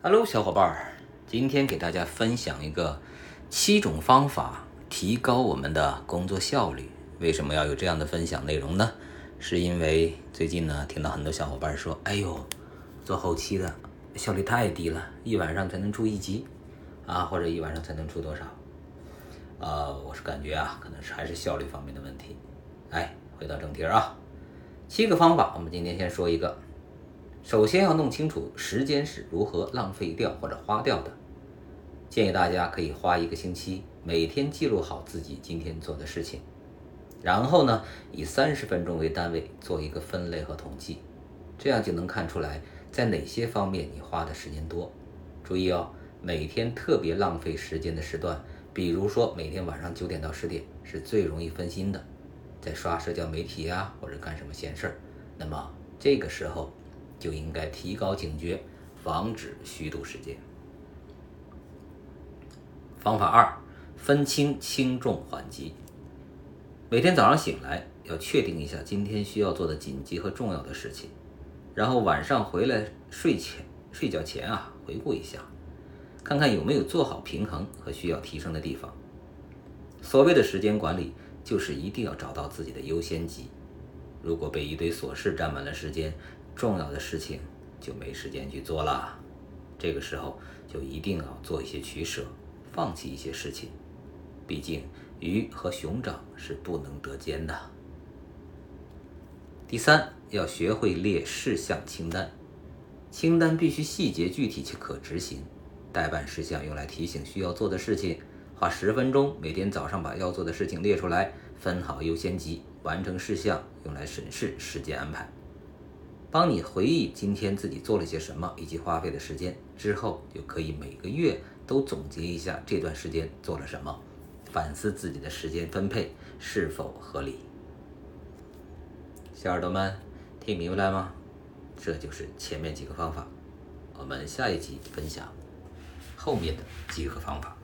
Hello，小伙伴儿，今天给大家分享一个七种方法提高我们的工作效率。为什么要有这样的分享内容呢？是因为最近呢，听到很多小伙伴说：“哎呦，做后期的效率太低了，一晚上才能出一集啊，或者一晚上才能出多少？”呃，我是感觉啊，可能是还是效率方面的问题。哎，回到正题啊，七个方法，我们今天先说一个。首先要弄清楚时间是如何浪费掉或者花掉的。建议大家可以花一个星期，每天记录好自己今天做的事情，然后呢，以三十分钟为单位做一个分类和统计，这样就能看出来在哪些方面你花的时间多。注意哦，每天特别浪费时间的时段，比如说每天晚上九点到十点是最容易分心的，在刷社交媒体呀或者干什么闲事儿，那么这个时候。就应该提高警觉，防止虚度时间。方法二，分清轻重缓急。每天早上醒来，要确定一下今天需要做的紧急和重要的事情，然后晚上回来睡前睡觉前啊，回顾一下，看看有没有做好平衡和需要提升的地方。所谓的时间管理，就是一定要找到自己的优先级。如果被一堆琐事占满了时间，重要的事情就没时间去做了，这个时候就一定要做一些取舍，放弃一些事情。毕竟鱼和熊掌是不能得兼的。第三，要学会列事项清单，清单必须细节具体且可执行。待办事项用来提醒需要做的事情，花十分钟每天早上把要做的事情列出来，分好优先级，完成事项用来审视时间安排。帮你回忆今天自己做了些什么以及花费的时间，之后就可以每个月都总结一下这段时间做了什么，反思自己的时间分配是否合理。小耳朵们，听明白了吗？这就是前面几个方法，我们下一集分享后面的几个方法。